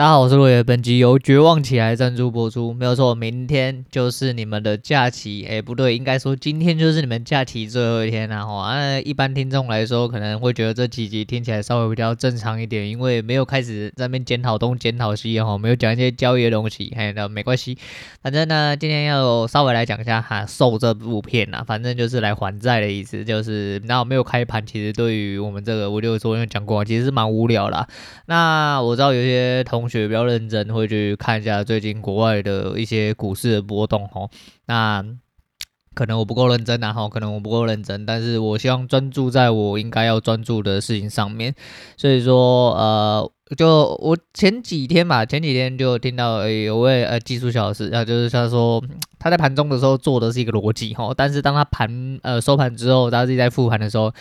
大家好，我是落叶。本集由绝望起来赞助播出，没有错，明天就是你们的假期。哎，不对，应该说今天就是你们假期最后一天了哈。啊一般听众来说，可能会觉得这几集听起来稍微比较正常一点，因为没有开始在那边检讨东检讨西哈，没有讲一些交易的东西。嘿，那没关系，反正呢，今天要稍微来讲一下哈，受这部片呐，反正就是来还债的意思，就是那我没有开盘，其实对于我们这个，我就昨天讲过，其实是蛮无聊啦。那我知道有些同学比较认真。会去看一下最近国外的一些股市的波动哦，那可能我不够认真啊，哈，可能我不够认真，但是我希望专注在我应该要专注的事情上面，所以说呃，就我前几天吧，前几天就听到有位呃技术小老师啊，就是他说他在盘中的时候做的是一个逻辑哈，但是当他盘呃收盘之后，他自己在复盘的时候。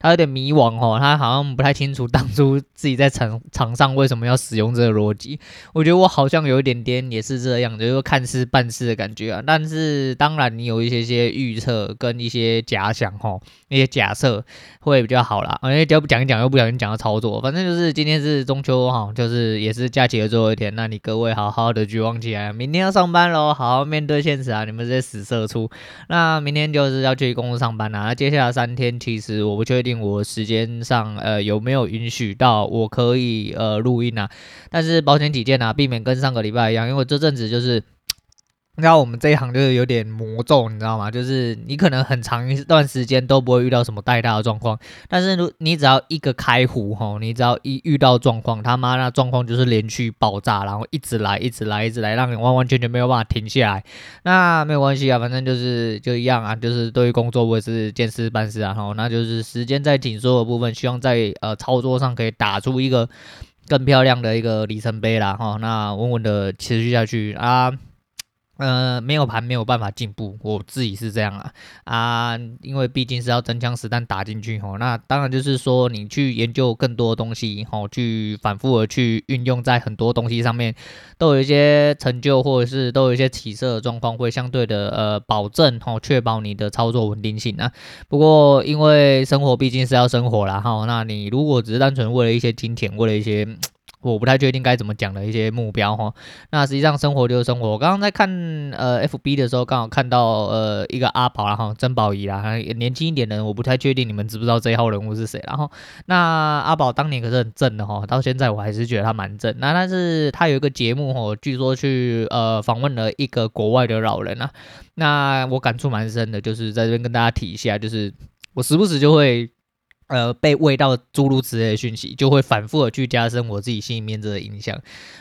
他有点迷惘哦，他好像不太清楚当初自己在场场上为什么要使用这个逻辑。我觉得我好像有一点点也是这样，就是看似办事的感觉啊。但是当然，你有一些些预测跟一些假想哈，一些假设会比较好啦。因为就不讲一讲，又不小心讲到操作。反正就是今天是中秋哈，就是也是假期的最后一天。那你各位好好的绝望起来，明天要上班喽，好好面对现实啊！你们这些死社畜。那明天就是要去公司上班啦。那接下来三天，其实我不确定。我时间上呃有没有允许到我可以呃录音啊？但是保险起见啊，避免跟上个礼拜一样，因为这阵子就是。你知道我们这一行就是有点魔咒，你知道吗？就是你可能很长一段时间都不会遇到什么太大的状况，但是如你只要一个开壶吼，你只要一遇到状况，他妈那状况就是连续爆炸，然后一直来，一直来，一直来，让你完完全全没有办法停下来。那没有关系啊，反正就是就一样啊，就是对于工作我也是见事办事啊，吼，那就是时间在紧缩的部分，希望在呃操作上可以打出一个更漂亮的一个里程碑啦，哈，那稳稳的持续下去啊。呃，没有盘没有办法进步，我自己是这样啊啊，因为毕竟是要真枪实弹打进去吼，那当然就是说你去研究更多东西吼，去反复的去运用在很多东西上面，都有一些成就或者是都有一些起色的状况，会相对的呃保证吼，确保你的操作稳定性啊。不过因为生活毕竟是要生活啦哈，那你如果只是单纯为了一些金钱，为了一些。我不太确定该怎么讲的一些目标哈，那实际上生活就是生活。我刚刚在看呃 FB 的时候，刚好看到呃一个阿宝然后曾宝仪啦，年轻一点的人，我不太确定你们知不知道这一号人物是谁。然后那阿宝当年可是很正的哈，到现在我还是觉得他蛮正。那但是他有一个节目哈，据说去呃访问了一个国外的老人啊，那我感触蛮深的，就是在这边跟大家提一下，就是我时不时就会。呃，被喂到诸如此类的讯息，就会反复的去加深我自己心里面这个印象。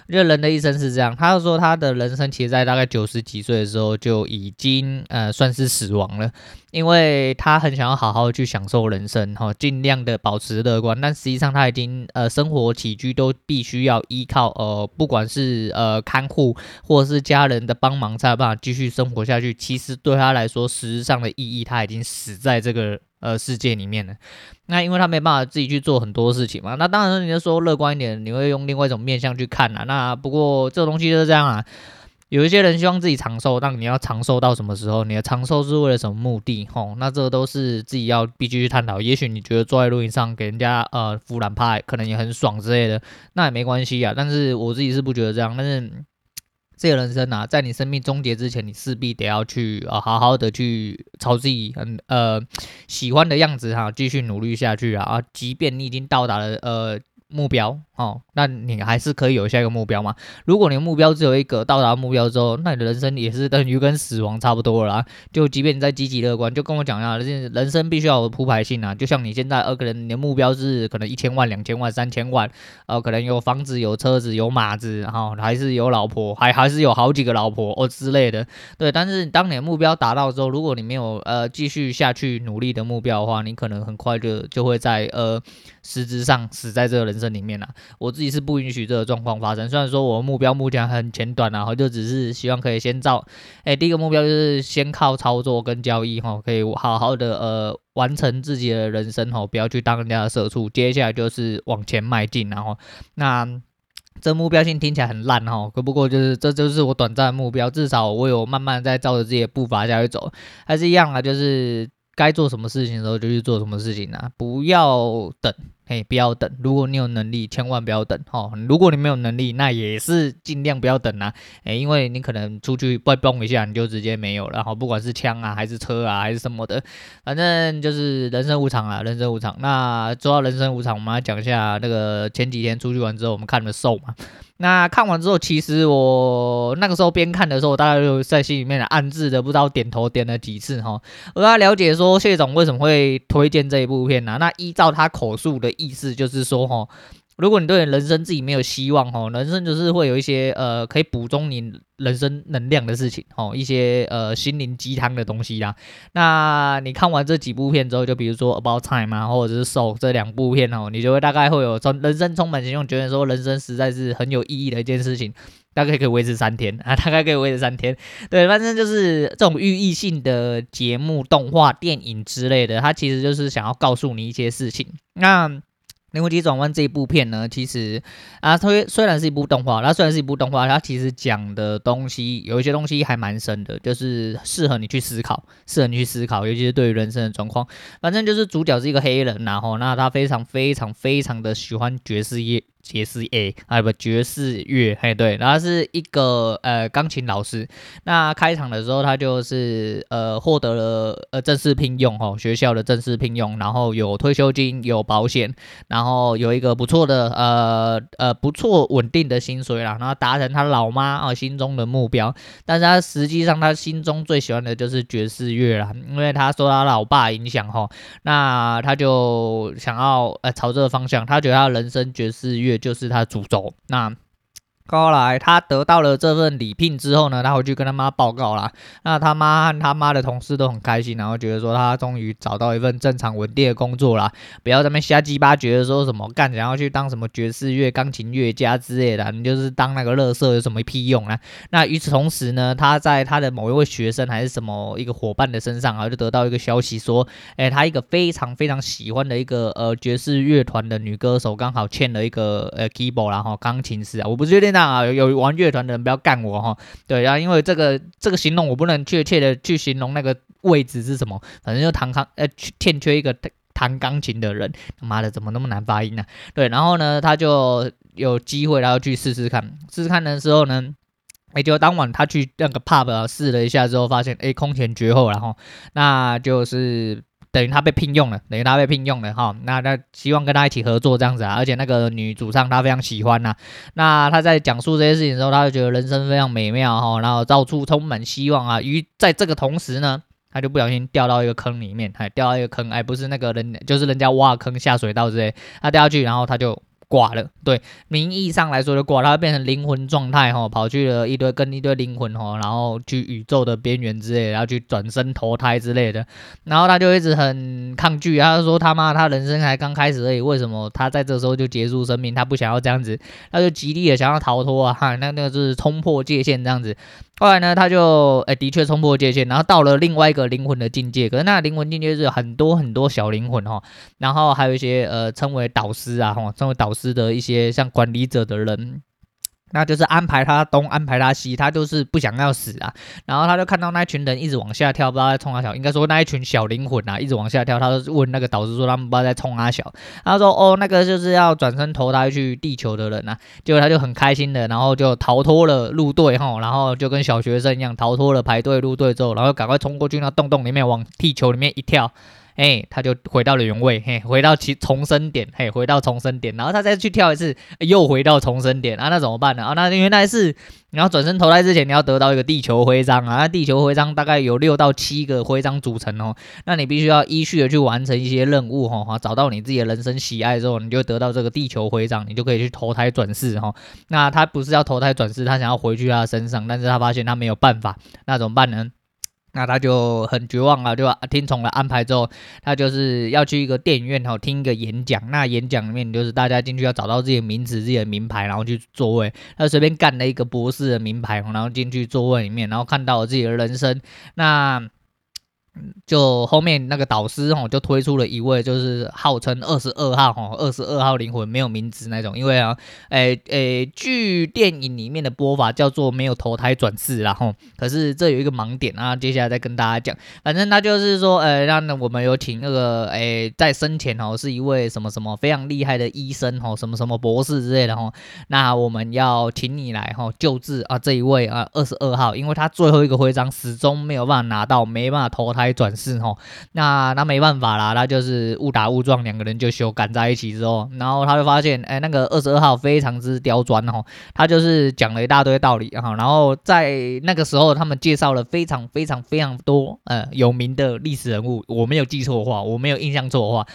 我觉得人的一生是这样，他说他的人生其实在大概九十几岁的时候就已经呃算是死亡了，因为他很想要好好去享受人生，哈，尽量的保持乐观，但实际上他已经呃生活起居都必须要依靠呃不管是呃看护或者是家人的帮忙才有办法继续生活下去。其实对他来说，实质上的意义他已经死在这个。呃，世界里面的，那因为他没办法自己去做很多事情嘛。那当然，你就说乐观一点，你会用另外一种面向去看啊。那不过这个东西就是这样啊。有一些人希望自己长寿，但你要长寿到什么时候？你的长寿是为了什么目的？吼，那这都是自己要必须去探讨。也许你觉得坐在轮椅上给人家呃扶懒派，可能也很爽之类的，那也没关系啊。但是我自己是不觉得这样，但是。这个人生啊，在你生命终结之前，你势必得要去啊，好好的去朝自己很呃喜欢的样子哈、啊，继续努力下去啊，啊，即便你已经到达了呃。目标哦，那你还是可以有下一个目标嘛。如果你的目标只有一个，到达目标之后，那你的人生也是等于跟死亡差不多了啦。就即便你再积极乐观，就跟我讲一下，人生必须要有铺排性啊。就像你现在，呃，可能你的目标是可能一千万、两千万、三千万，呃，可能有房子、有车子、有马子，然后还是有老婆，还还是有好几个老婆哦之类的。对，但是当你的目标达到之后，如果你没有呃继续下去努力的目标的话，你可能很快就就会在呃实质上死在这个人。生里面呢、啊，我自己是不允许这个状况发生。虽然说我的目标目前很简短啊，就只是希望可以先照，哎，第一个目标就是先靠操作跟交易哈，可以好好的呃完成自己的人生哈，不要去当人家的社畜。接下来就是往前迈进，然后那这目标性听起来很烂哈，可不过就是这就是我短暂的目标，至少我有慢慢在照着自己的步伐下去走，还是一样啊，就是该做什么事情的时候就去做什么事情啊，不要等。嘿，不要等。如果你有能力，千万不要等哦。如果你没有能力，那也是尽量不要等啊。诶，因为你可能出去嘣嘣一下，你就直接没有了。哈不管是枪啊，还是车啊，还是什么的，反正就是人生无常啊，人生无常。那说到人生无常，我们来讲一下那个前几天出去玩之后，我们看的 Soul 嘛。那看完之后，其实我那个时候边看的时候，我大概就在心里面暗自的不知道点头点了几次哈。我要了解说谢总为什么会推荐这一部片呢、那依照他口述的意思，就是说哈。如果你对人生自己没有希望哦，人生就是会有一些呃可以补充你人生能量的事情哦，一些呃心灵鸡汤的东西啦。那你看完这几部片之后，就比如说 About Time 啊，或者是 Soul 这两部片哦，你就会大概会有从人生充满希望，觉得说人生实在是很有意义的一件事情，大概可以维持三天啊，大概可以维持三天。对，反正就是这种寓意性的节目、动画、电影之类的，它其实就是想要告诉你一些事情。那因为急转弯这一部片呢，其实啊，它虽然是一部动画，它虽然是一部动画，它其实讲的东西有一些东西还蛮深的，就是适合你去思考，适合你去思考，尤其是对于人生的状况。反正就是主角是一个黑人，然后那他非常非常非常的喜欢爵士乐。爵士 A 啊不爵士乐嘿对，然后是一个呃钢琴老师。那开场的时候，他就是呃获得了呃正式聘用哦，学校的正式聘用，然后有退休金，有保险，然后有一个不错的呃呃不错稳定的薪水啦，然后达成他老妈啊心中的目标。但是他实际上他心中最喜欢的就是爵士乐啦，因为他受他老爸影响哈，那他就想要呃朝这个方向，他觉得他人生爵士乐。就是它的主轴，那。后来他得到了这份礼聘之后呢，他回去跟他妈报告啦。那他妈和他妈的同事都很开心，然后觉得说他终于找到一份正常稳定的工作啦，不要在那瞎鸡巴觉得说什么干，想要去当什么爵士乐钢琴乐家之类的，你就是当那个乐色有什么屁用啊？那与此同时呢，他在他的某一位学生还是什么一个伙伴的身上啊，就得到一个消息说，哎，他一个非常非常喜欢的一个呃爵士乐团的女歌手刚好欠了一个呃 keyboard 然后钢琴师啊，我不确定。啊，有玩乐团的人不要干我哈，对，然后因为这个这个形容我不能确切的去形容那个位置是什么，反正就弹钢呃欠缺一个弹钢琴的人，他妈的怎么那么难发音呢？对，然后呢他就有机会然后去试试看，试试看的时候呢，也就当晚他去那个 pub 试了一下之后，发现哎空前绝后，然后那就是。等于他被聘用了，等于他被聘用了哈，那他希望跟他一起合作这样子啊，而且那个女主唱他非常喜欢呐、那他在讲述这些事情的时候，他就觉得人生非常美妙哈，然后到处充满希望啊，于在这个同时呢，他就不小心掉到一个坑里面，还掉到一个坑，哎，不是那个人，就是人家挖坑下水道之类，他掉下去，然后他就。挂了，对，名义上来说就挂，他变成灵魂状态哈，跑去了一堆跟一堆灵魂哈，然后去宇宙的边缘之类，然后去转生投胎之类的，然后他就一直很抗拒，他就说他妈他人生才刚开始而已，为什么他在这时候就结束生命？他不想要这样子，他就极力的想要逃脱啊，哈，那那个就是冲破界限这样子。后来呢，他就诶、的确冲破界限，然后到了另外一个灵魂的境界。可是那灵魂境界是很多很多小灵魂哈，然后还有一些呃称为导师啊哈，称为导师的一些像管理者的人。那就是安排他东，安排他西，他就是不想要死啊。然后他就看到那群人一直往下跳，不知道在冲他小，应该说那一群小灵魂啊，一直往下跳。他就问那个导师说，他们不知道在冲他小。他说哦，那个就是要转身投胎去地球的人啊。结果他就很开心的，然后就逃脱了入队哈，然后就跟小学生一样逃脱了排队入队之后，然后赶快冲过去那洞洞里面，往地球里面一跳。哎，他就回到了原位，嘿，回到其重生点，嘿，回到重生点，然后他再去跳一次，又回到重生点，啊，那怎么办呢？啊，那原来是你要转身投胎之前，你要得到一个地球徽章啊，那地球徽章大概有六到七个徽章组成哦，那你必须要依序的去完成一些任务哈，找到你自己的人生喜爱之后，你就得到这个地球徽章，你就可以去投胎转世哈。那他不是要投胎转世，他想要回去他的身上，但是他发现他没有办法，那怎么办呢？那他就很绝望了，就听从了安排之后，他就是要去一个电影院然后，听一个演讲。那演讲里面就是大家进去要找到自己的名字、自己的名牌，然后去座位。他随便干了一个博士的名牌，然后进去座位里面，然后看到了自己的人生。那就后面那个导师吼，就推出了一位，就是号称二十二号吼，二十二号灵魂没有名字那种，因为啊，诶诶，据电影里面的播法叫做没有投胎转世，然后可是这有一个盲点啊，接下来再跟大家讲，反正他就是说，呃，让我们有请那个诶，在生前哦是一位什么什么非常厉害的医生吼，什么什么博士之类的吼，那我们要请你来吼救治啊这一位啊二十二号，因为他最后一个徽章始终没有办法拿到，没办法投胎转世。吼，那那没办法啦，他就是误打误撞，两个人就修赶在一起之后，然后他就发现，哎、那个二十二号非常之刁钻吼，他就是讲了一大堆道理哈，然后在那个时候，他们介绍了非常非常非常多呃有名的历史人物，我没有记错的话，我没有印象错的话。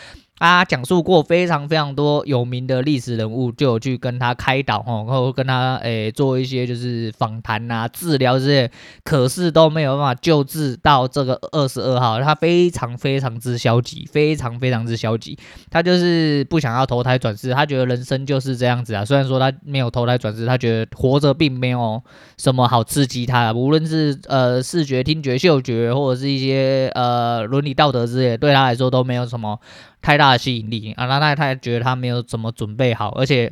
他讲述过非常非常多有名的历史人物，就有去跟他开导哦，然后跟他诶、做一些就是访谈啊、治疗这些，可是都没有办法救治到这个二十二号。他非常非常之消极，非常非常之消极。他就是不想要投胎转世，他觉得人生就是这样子啊。虽然说他没有投胎转世，他觉得活着并没有什么好刺激他，无论是呃视觉、听觉、嗅觉，或者是一些呃伦理道德之类，对他来说都没有什么。太大的吸引力啊！那那他觉得他没有怎么准备好，而且。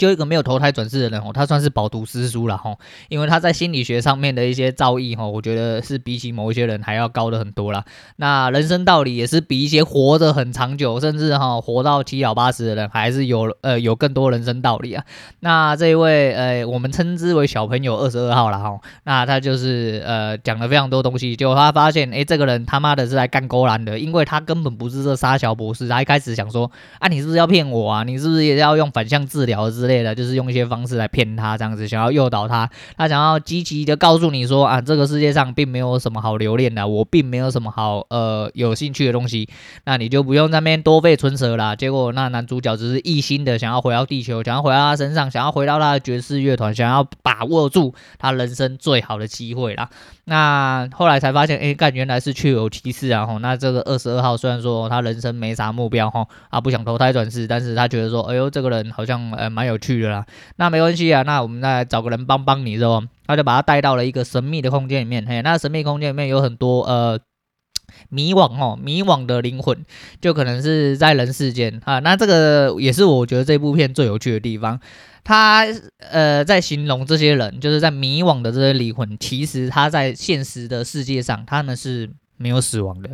就一个没有投胎转世的人哦，他算是饱读诗书了哈，因为他在心理学上面的一些造诣哈，我觉得是比起某一些人还要高的很多啦。那人生道理也是比一些活得很长久，甚至哈活到七老八十的人，还是有呃有更多人生道理啊。那这一位呃，我们称之为小朋友二十二号了哈，那他就是呃讲了非常多东西，就他发现哎，这个人他妈的是来干勾栏的，因为他根本不是这沙小博士，他一开始想说啊，你是不是要骗我啊？你是不是也要用反向治疗之类？类的，就是用一些方式来骗他，这样子想要诱导他，他想要积极的告诉你说啊，这个世界上并没有什么好留恋的，我并没有什么好呃有兴趣的东西，那你就不用在那边多费唇舌啦。结果那男主角只是一心的想要回到地球，想要回到他身上，想要回到他的爵士乐团，想要把握住他人生最好的机会啦。那后来才发现，哎，干原来是确有其事啊！吼，那这个二十二号虽然说他人生没啥目标，吼，啊不想投胎转世，但是他觉得说，哎呦，这个人好像呃蛮有趣的啦。那没关系啊，那我们再找个人帮帮你，是吧？他就把他带到了一个神秘的空间里面，嘿，那神秘空间里面有很多呃 迷惘哦，迷惘的灵魂，就可能是在人世间啊。那这个也是我觉得这部片最有趣的地方。他呃，在形容这些人，就是在迷惘的这些灵魂，其实他在现实的世界上，他们是没有死亡的，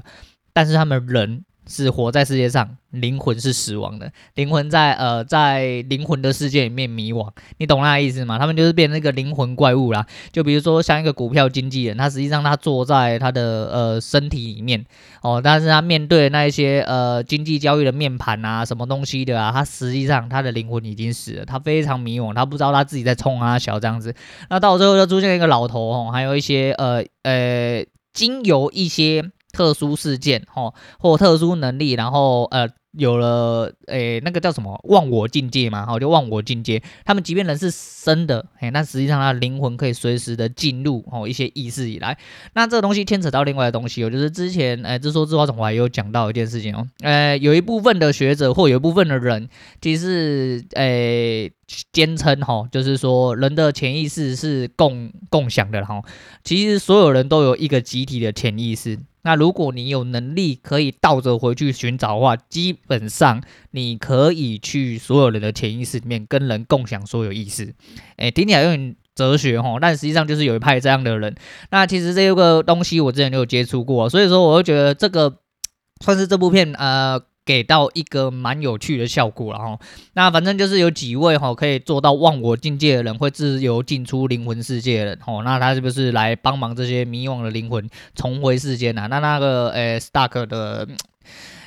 但是他们人。是活在世界上，灵魂是死亡的，灵魂在呃在灵魂的世界里面迷惘，你懂那意思吗？他们就是变成一个灵魂怪物啦。就比如说像一个股票经纪人，他实际上他坐在他的呃身体里面哦，但是他面对那一些呃经济交易的面盘啊，什么东西的啊，他实际上他的灵魂已经死了，他非常迷惘，他不知道他自己在冲啊小这样子。那到最后就出现一个老头哦，还有一些呃呃经由一些。特殊事件，吼，或特殊能力，然后呃，有了，诶、那个叫什么忘我境界嘛，吼，就忘我境界。他们即便人是生的，嘿，那实际上他的灵魂可以随时的进入哦一些意识以来。那这个东西牵扯到另外的东西，哦，就是之前，诶、欸，自说自话总还有讲到一件事情哦，呃、欸，有一部分的学者或有一部分的人，其实，诶、坚称吼，就是说人的潜意识是共共享的，吼，其实所有人都有一个集体的潜意识。那如果你有能力可以倒着回去寻找的话，基本上你可以去所有人的潜意识里面跟人共享所有意识。诶，听起来有点哲学哦，但实际上就是有一派这样的人。那其实这个东西我之前就有接触过，所以说我就觉得这个算是这部片呃。给到一个蛮有趣的效果，然后那反正就是有几位哈可以做到忘我境界的人，会自由进出灵魂世界的人，吼，那他是不是来帮忙这些迷惘的灵魂重回世间啊？那那个诶，Stark 的。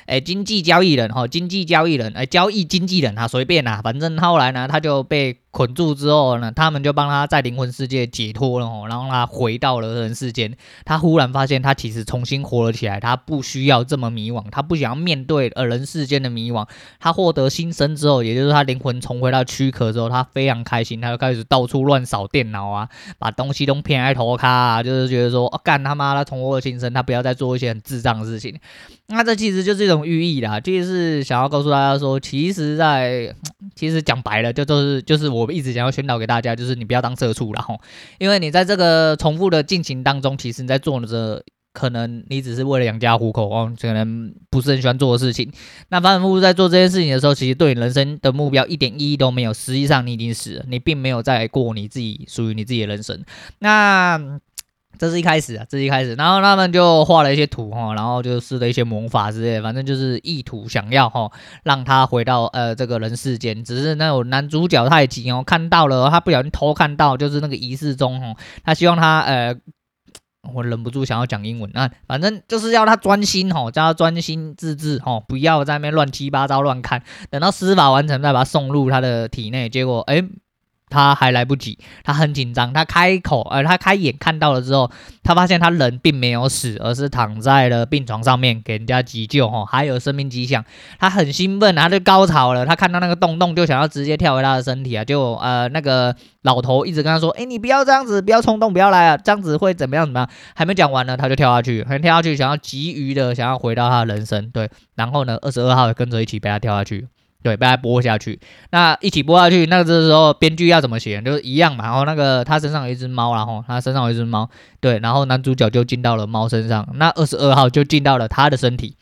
诶，经济交易人哈，经济交易人，诶，交易经纪人哈，随便啦，反正后来呢，他就被捆住之后呢，他们就帮他在灵魂世界解脱了，然后他回到了人世间，他忽然发现他其实重新活了起来，他不需要这么迷惘，他不想要面对呃人世间的迷惘，他获得新生之后，也就是他灵魂重回到躯壳之后，他非常开心，他就开始到处乱扫电脑啊，把东西都偏在头卡啊，就是觉得说，干他妈，他重获新生，他不要再做一些很智障的事情。那这其实就是一种寓意啦，就是想要告诉大家说，其实在，在 其实讲白了，就都是就是我们一直想要宣导给大家，就是你不要当社畜然后，因为你在这个重复的进行当中，其实你在做着可能你只是为了养家糊口哦，可能不是很喜欢做的事情。那反反复复在做这件事情的时候，其实对你人生的目标一点意义都没有。实际上你已经死了，你并没有在过你自己属于你自己的人生。那这是一开始啊，这是一开始。然后他们就画了一些图哈，然后就施了一些魔法之类的，反正就是意图想要哈让他回到呃这个人世间。只是那种男主角太急哦，看到了他不小心偷看到，就是那个仪式中哦，他希望他呃。我忍不住想要讲英文啊，反正就是要他专心吼，叫他专心致志吼，不要在那边乱七八糟乱看，等到施法完成再把他送入他的体内。结果，诶。他还来不及，他很紧张。他开口，呃，他开眼看到了之后，他发现他人并没有死，而是躺在了病床上面，给人家急救，哈，还有生命迹象。他很兴奋，他就高潮了。他看到那个洞洞，就想要直接跳回他的身体啊！就呃，那个老头一直跟他说：“哎，你不要这样子，不要冲动，不要来啊，这样子会怎么样？怎么样？”还没讲完呢，他就跳下去，还跳下去，想要急于的想要回到他的人生。对，然后呢，二十二号也跟着一起被他跳下去。对，被他播下去，那一起播下去，那这时候编剧要怎么写，就是一样嘛。然后那个他身上有一只猫，然后他身上有一只猫，对，然后男主角就进到了猫身上，那二十二号就进到了他的身体。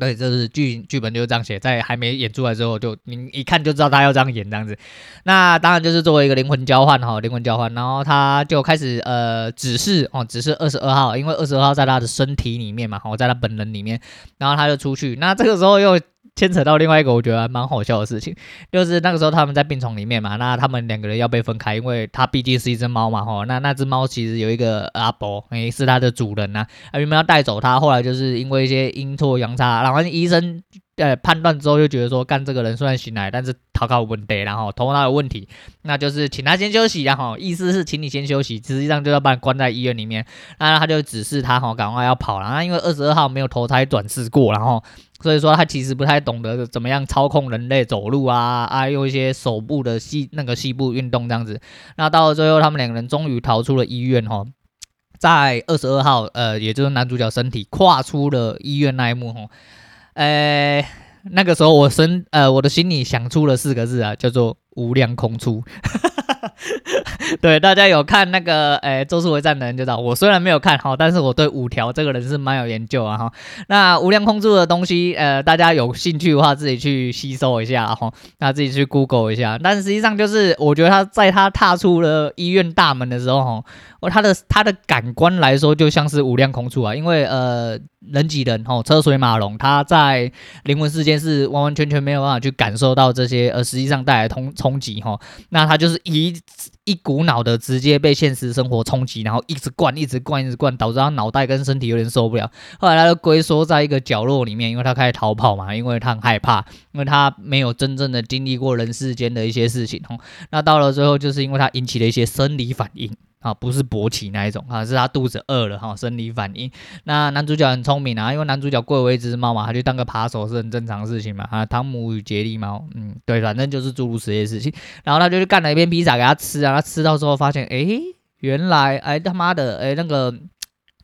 对，这是剧剧本就是这样写，在还没演出来之后，就你一看就知道他要这样演这样子。那当然就是作为一个灵魂交换哈，灵魂交换，然后他就开始呃指示哦，指示二十二号，因为二十二号在他的身体里面嘛，我在他本人里面，然后他就出去。那这个时候又。牵扯到另外一个我觉得还蛮好笑的事情，就是那个时候他们在病床里面嘛，那他们两个人要被分开，因为他毕竟是一只猫嘛，吼，那那只猫其实有一个阿伯，诶，是它的主人呐、啊，啊，原本要带走它，后来就是因为一些阴错阳差，然后医生。呃，判断之后就觉得说，干这个人虽然醒来，但是头脑有问题，然后头脑有问题，那就是请他先休息，然后意思是请你先休息，实际上就要把你关在医院里面。那他就指示他哈，赶快要跑了。那因为二十二号没有投胎转世过，然后所以说他其实不太懂得怎么样操控人类走路啊啊，用一些手部的细那个细部运动这样子。那到了最后，他们两个人终于逃出了医院哈，在二十二号，呃，也就是男主角身体跨出了医院那一幕哈。呃，那个时候我身呃我的心里想出了四个字啊，叫做无量空处。对，大家有看那个诶《咒术回战》的人就知道，我虽然没有看哈，但是我对五条这个人是蛮有研究啊哈。那无量空处的东西，呃，大家有兴趣的话，自己去吸收一下哈，那自己去 Google 一下。但实际上就是，我觉得他在他踏出了医院大门的时候哈，我他的他的感官来说，就像是无量空处啊，因为呃。人挤人吼，车水马龙，他在灵魂世界是完完全全没有办法去感受到这些，而实际上带来通冲击吼，那他就是一一股脑的直接被现实生活冲击，然后一直灌，一直灌，一直灌，导致他脑袋跟身体有点受不了。后来他就龟缩在一个角落里面，因为他开始逃跑嘛，因为他很害怕，因为他没有真正的经历过人世间的一些事情吼。那到了最后，就是因为他引起了一些生理反应。啊，不是勃起那一种啊，是他肚子饿了哈，生理反应。那男主角很聪明啊，因为男主角贵为一只猫嘛，他就当个扒手是很正常的事情嘛。啊，汤姆与杰利猫，嗯，对，反正就是诸如此类的事情。然后他就去干了一片披萨给他吃啊，他吃到之后发现，哎，原来，哎他妈的，哎那个。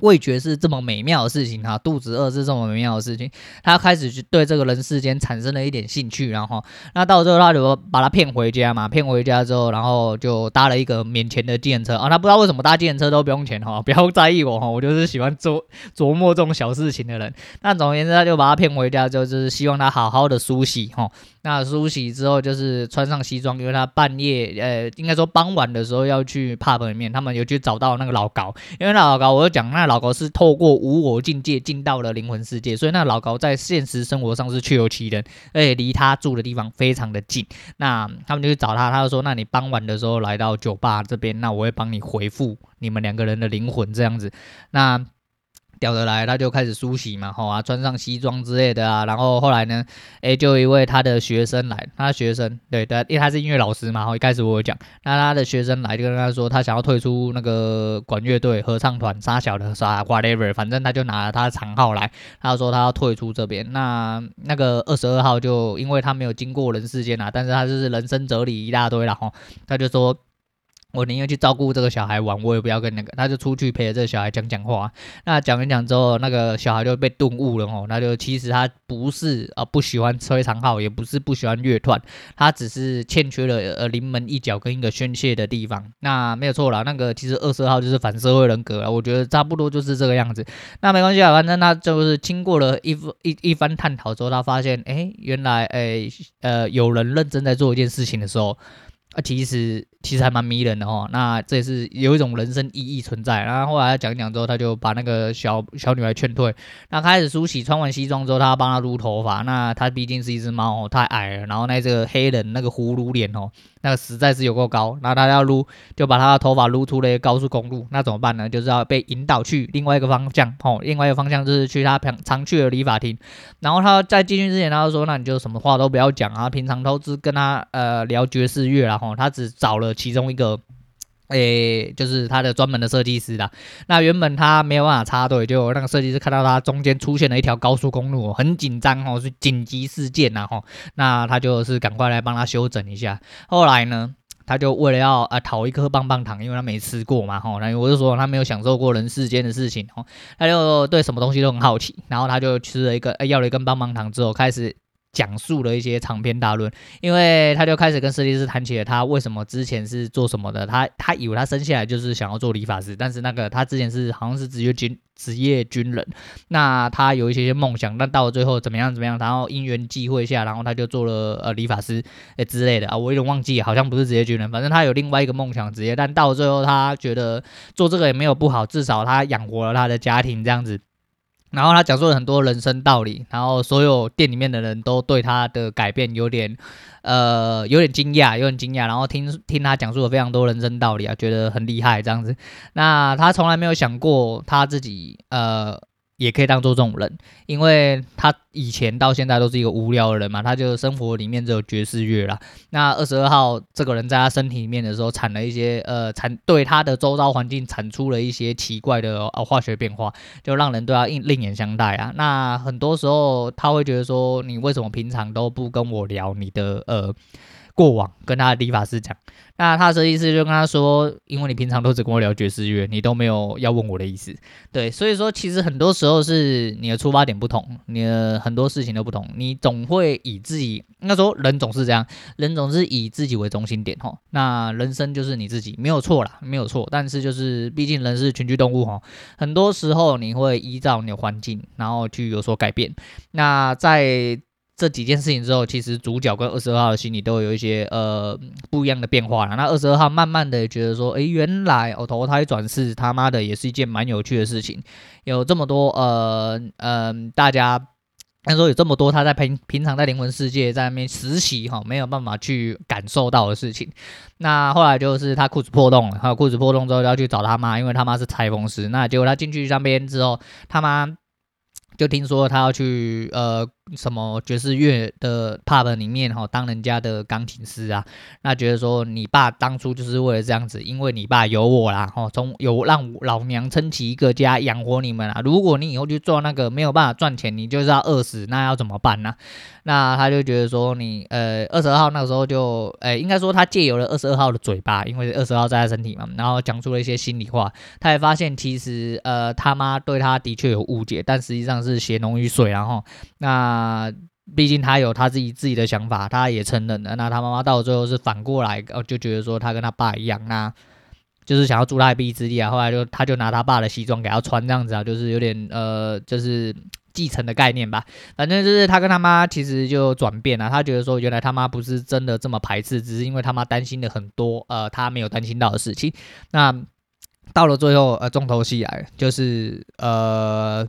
味觉是这么美妙的事情哈，肚子饿是这么美妙的事情，他开始去对这个人世间产生了一点兴趣，然后那到最后他就把他骗回家嘛，骗回家之后，然后就搭了一个免钱的计程车啊，他不知道为什么搭计程车都不用钱哈，不要在意我哈，我就是喜欢琢琢磨这种小事情的人。那总而言之，他就把他骗回家之后，就是希望他好好的梳洗哈。那梳洗之后就是穿上西装，因为他半夜呃，应该说傍晚的时候要去 pub 里面，他们有去找到那个老高，因为那老高我就讲那。老高是透过无我境界进到了灵魂世界，所以那老高在现实生活上是确有其人，而且离他住的地方非常的近。那他们就去找他，他就说：“那你傍晚的时候来到酒吧这边，那我会帮你回复你们两个人的灵魂这样子。”那屌得来，他就开始梳洗嘛，吼啊，穿上西装之类的啊，然后后来呢，诶，就一位他的学生来，他的学生，对对，因为他是音乐老师嘛，吼，一开始我有讲，那他的学生来就跟他说，他想要退出那个管乐队、合唱团、杀小的啥 whatever，反正他就拿了他的长号来，他说他要退出这边，那那个二十二号就因为他没有经过人世间啊，但是他就是人生哲理一大堆了，吼，他就说。我宁愿去照顾这个小孩玩，我也不要跟那个，他就出去陪着这个小孩讲讲话。那讲一讲之后，那个小孩就被顿悟了哦。那就其实他不是啊不喜欢吹长号，也不是不喜欢乐团，他只是欠缺了呃临门一脚跟一个宣泄的地方。那没有错啦，那个其实二十二号就是反社会人格了，我觉得差不多就是这个样子。那没关系啊，反正他就是经过了一一一番探讨之后，他发现哎、原来哎、呃有人认真在做一件事情的时候。啊，其实其实还蛮迷人的哦。那这也是有一种人生意义存在。然后后来讲一讲之后，他就把那个小小女孩劝退。那开始梳洗，穿完西装之后，他要帮她撸头发。那他毕竟是一只猫哦，太矮了。然后那这个黑人那个葫芦脸哦。那个实在是有够高，那他要撸，就把他的头发撸出了一个高速公路，那怎么办呢？就是要被引导去另外一个方向，哦，另外一个方向就是去他常常去的理发厅。然后他在进去之前，他就说：“那你就什么话都不要讲啊，平常都是跟他呃聊爵士乐啦。”吼，他只找了其中一个。诶、就是他的专门的设计师啦。那原本他没有办法插队，就那个设计师看到他中间出现了一条高速公路，很紧张哦，是紧急事件呐吼。那他就是赶快来帮他修整一下。后来呢，他就为了要啊讨一颗棒棒糖，因为他没吃过嘛吼。那我就说他没有享受过人世间的事情哦，他就对什么东西都很好奇。然后他就吃了一个，要了一根棒棒糖之后，开始。讲述了一些长篇大论，因为他就开始跟设计师谈起了他为什么之前是做什么的。他他以为他生下来就是想要做理发师，但是那个他之前是好像是职业军职业军人。那他有一些些梦想，但到了最后怎么样怎么样，然后因缘际会下，然后他就做了呃理发师诶之类的啊，我有点忘记，好像不是职业军人，反正他有另外一个梦想职业，但到了最后他觉得做这个也没有不好，至少他养活了他的家庭这样子。然后他讲述了很多人生道理，然后所有店里面的人都对他的改变有点，呃，有点惊讶，有点惊讶。然后听听他讲述了非常多人生道理啊，觉得很厉害这样子。那他从来没有想过他自己，呃。也可以当做这种人，因为他以前到现在都是一个无聊的人嘛，他就生活里面只有爵士乐啦。那二十二号这个人在他身体里面的时候，产了一些呃产对他的周遭环境产出了一些奇怪的呃化学变化，就让人对他另另眼相待啊。那很多时候他会觉得说，你为什么平常都不跟我聊你的呃？过往跟他的理发师讲，那他的设计师就跟他说，因为你平常都只跟我聊爵士乐，你都没有要问我的意思，对，所以说其实很多时候是你的出发点不同，你的很多事情都不同，你总会以自己，应该说人总是这样，人总是以自己为中心点吼，那人生就是你自己，没有错啦，没有错，但是就是毕竟人是群居动物吼，很多时候你会依照你的环境，然后去有所改变，那在。这几件事情之后，其实主角跟二十二号的心里都有一些呃不一样的变化了。那二十二号慢慢的觉得说，诶，原来我投胎转世他妈的也是一件蛮有趣的事情。有这么多呃呃，大家他说有这么多他在平平常在灵魂世界在那边实习哈，没有办法去感受到的事情。那后来就是他裤子破洞了，还有裤子破洞之后要去找他妈，因为他妈是裁缝师。那结果他进去那边之后，他妈就听说他要去呃。什么爵士乐的 pub 里面哈，当人家的钢琴师啊，那觉得说你爸当初就是为了这样子，因为你爸有我啦，哦，从有让老娘撑起一个家养活你们啊。如果你以后去做那个没有办法赚钱，你就是要饿死，那要怎么办呢？那他就觉得说你呃二十二号那个时候就，呃应该说他借由了二十二号的嘴巴，因为二十二号在他身体嘛，然后讲出了一些心里话。他也发现其实呃他妈对他的确有误解，但实际上是血浓于水，然后那。啊毕竟他有他自己自己的想法，他也承认了。那他妈妈到最后是反过来，哦，就觉得说他跟他爸一样，那就是想要助他一臂之力啊。后来就他就拿他爸的西装给他穿，这样子啊，就是有点呃，就是继承的概念吧。反正就是他跟他妈其实就转变了，他觉得说原来他妈不是真的这么排斥，只是因为他妈担心的很多呃他没有担心到的事情。那到了最后，呃，重头戏来，就是呃。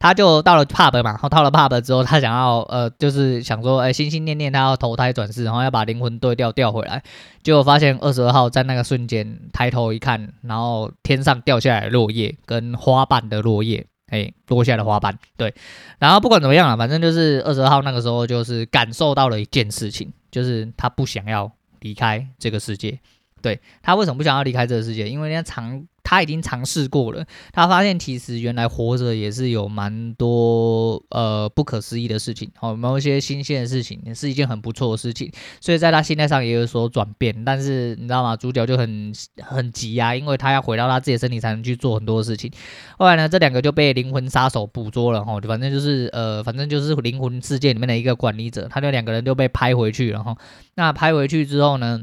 他就到了 pub 嘛，然后到了 pub 之后，他想要呃，就是想说，哎，心心念念他要投胎转世，然后要把灵魂对调调回来，结果发现二十二号在那个瞬间抬头一看，然后天上掉下来的落叶跟花瓣的落叶，哎，落下的花瓣，对，然后不管怎么样啊，反正就是二十二号那个时候就是感受到了一件事情，就是他不想要离开这个世界，对，他为什么不想要离开这个世界？因为人家长。他已经尝试过了，他发现其实原来活着也是有蛮多呃不可思议的事情，哦，某一些新鲜的事情，也是一件很不错的事情，所以在他心态上也有所转变。但是你知道吗？主角就很很急啊，因为他要回到他自己的身体才能去做很多事情。后来呢，这两个就被灵魂杀手捕捉了，哈，反正就是呃，反正就是灵魂世界里面的一个管理者，他就两个人就被拍回去了，哈。那拍回去之后呢？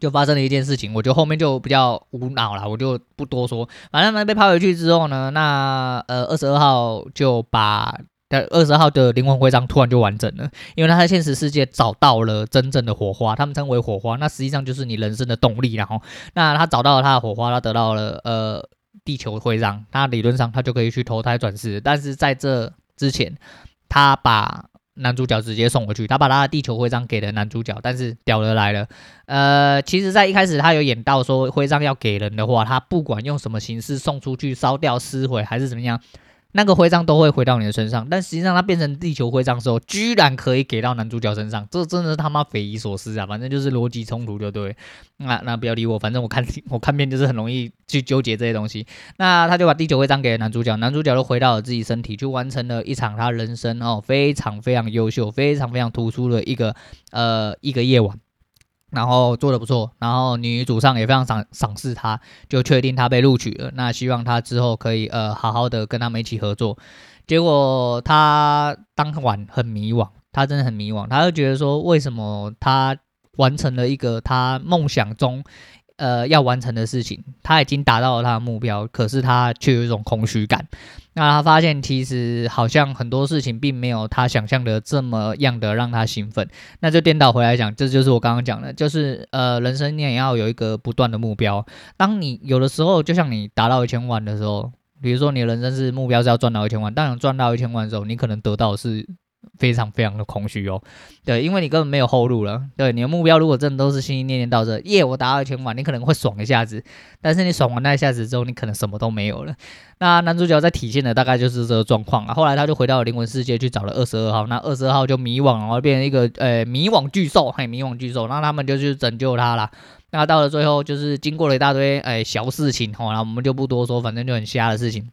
就发生了一件事情，我就后面就比较无脑了，我就不多说。反正他们被拍回去之后呢，那呃二十二号就把二十号的灵魂徽章突然就完整了，因为他在现实世界找到了真正的火花，他们称为火花，那实际上就是你人生的动力。然后，那他找到了他的火花，他得到了呃地球徽章，他理论上他就可以去投胎转世。但是在这之前，他把男主角直接送回去，他把他的地球徽章给了男主角，但是屌的来了，呃，其实，在一开始他有演到说徽章要给人的话，他不管用什么形式送出去，烧掉、撕毁还是怎么样。那个徽章都会回到你的身上，但实际上它变成地球徽章的时候，居然可以给到男主角身上，这真的是他妈匪夷所思啊！反正就是逻辑冲突，就对。那那不要理我，反正我看我看片就是很容易去纠结这些东西。那他就把地球徽章给了男主角，男主角又回到了自己身体，就完成了一场他人生哦非常非常优秀、非常非常突出的一个呃一个夜晚。然后做的不错，然后女主上也非常赏赏识他，就确定他被录取了。那希望他之后可以呃好好的跟他们一起合作。结果他当晚很迷惘，他真的很迷惘，他就觉得说，为什么他完成了一个他梦想中。呃，要完成的事情，他已经达到了他的目标，可是他却有一种空虚感。那他发现，其实好像很多事情并没有他想象的这么样的让他兴奋。那就颠倒回来讲，这就是我刚刚讲的，就是呃，人生你也要有一个不断的目标。当你有的时候，就像你达到一千万的时候，比如说你的人生是目标是要赚到一千万，当你赚到一千万的时候，你可能得到的是。非常非常的空虚哦，对，因为你根本没有后路了。对，你的目标如果真的都是心心念念到这，耶，我达到千万，你可能会爽一下子，但是你爽完那一下子之后，你可能什么都没有了。那男主角在体现的大概就是这个状况啊。后来他就回到灵魂世界去找了二十二号，那二十二号就迷惘，然后变成一个呃迷惘巨兽，嘿，迷惘巨兽，那他们就去拯救他了。那到了最后，就是经过了一大堆哎小事情，吼，然后我们就不多说，反正就很瞎的事情。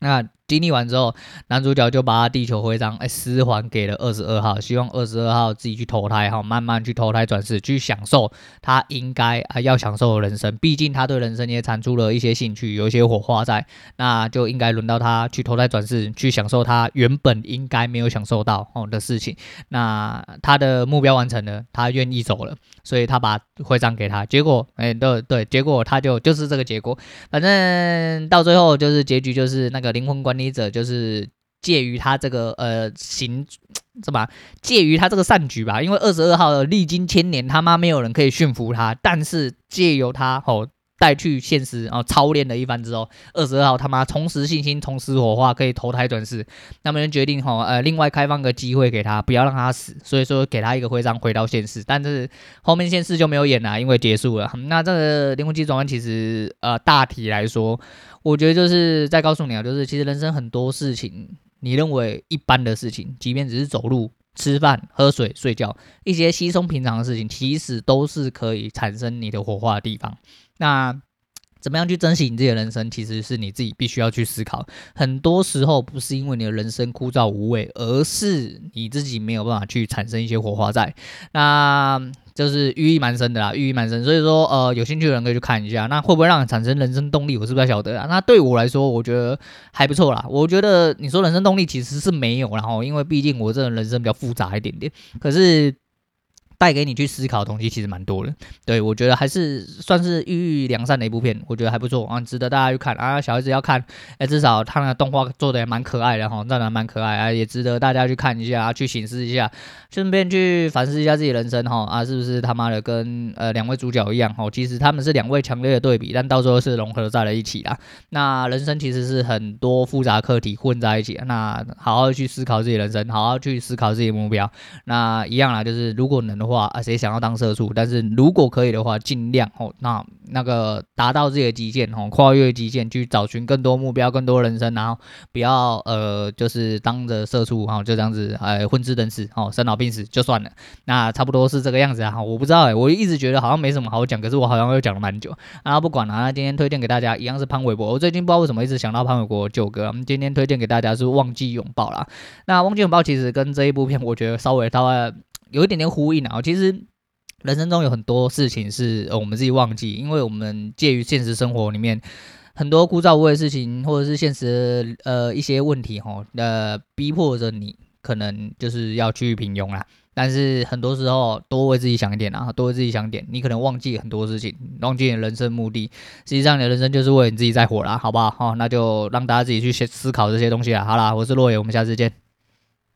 那经历完之后，男主角就把地球徽章哎私还给了二十二号，希望二十二号自己去投胎哈，慢慢去投胎转世，去享受他应该啊要享受的人生。毕竟他对人生也产出了一些兴趣，有一些火花在，那就应该轮到他去投胎转世，去享受他原本应该没有享受到哦的事情。那他的目标完成了，他愿意走了，所以他把徽章给他。结果哎对对，结果他就就是这个结果。反正到最后就是结局就是那个灵魂关管理者就是介于他这个呃行 什么介于他这个善举吧，因为二十二号历经千年他妈没有人可以驯服他，但是借由他吼带去现实，然后操练了一番之后，二十二号他妈重拾信心，重拾火花，可以投胎转世。那么就决定吼呃另外开放个机会给他，不要让他死，所以说给他一个徽章回到现实，但是后面现实就没有演了，因为结束了。那这个灵魂机转弯其实呃大体来说。我觉得就是在告诉你啊，就是其实人生很多事情，你认为一般的事情，即便只是走路、吃饭、喝水、睡觉，一些稀松平常的事情，其实都是可以产生你的火花的地方。那怎么样去珍惜你自己的人生，其实是你自己必须要去思考。很多时候不是因为你的人生枯燥无味，而是你自己没有办法去产生一些火花在。那就是寓意蛮深的啦，寓意蛮深，所以说呃，有兴趣的人可以去看一下。那会不会让你产生人生动力？我是不太晓得啊。那对我来说，我觉得还不错啦。我觉得你说人生动力其实是没有，然后因为毕竟我这个人生比较复杂一点点，可是。带给你去思考的东西其实蛮多的，对，我觉得还是算是寓意良善的一部片，我觉得还不错啊，值得大家去看啊。小孩子要看，哎，至少他那个动画做的也蛮可爱的哈，真的蛮可爱啊，也值得大家去看一下啊，去醒思一下，顺便去反思一下自己人生哈啊，是不是他妈的跟呃两位主角一样哈？其实他们是两位强烈的对比，但到最后是融合在了一起啦。那人生其实是很多复杂课题混在一起，那好好去思考自己人生，好好去思考自己的目标，那一样啦，就是如果能的话。话啊，谁想要当社畜？但是如果可以的话，尽量哦，那那个达到自己的极限哦，跨越极限去找寻更多目标、更多人生，然后不要呃，就是当着社畜哈，就这样子哎，混吃等死哦，生老病死就算了。那差不多是这个样子啊，我不知道哎，我一直觉得好像没什么好讲，可是我好像又讲了蛮久啊，不管了，那今天推荐给大家一样是潘玮柏，我最近不知道为什么一直想到潘玮柏旧歌，今天推荐给大家是《忘记拥抱》啦。那《忘记拥抱》其实跟这一部片，我觉得稍微稍微。有一点点呼应啊，其实人生中有很多事情是我们自己忘记，因为我们介于现实生活里面很多枯燥无味的事情，或者是现实呃一些问题吼，呃逼迫着你可能就是要去平庸啦。但是很多时候多为自己想一点啊，多为自己想一点，你可能忘记很多事情，忘记你人生目的，实际上你的人生就是为你自己在活啦，好不好？好，那就让大家自己去思考这些东西啦。好啦，我是洛野，我们下次见。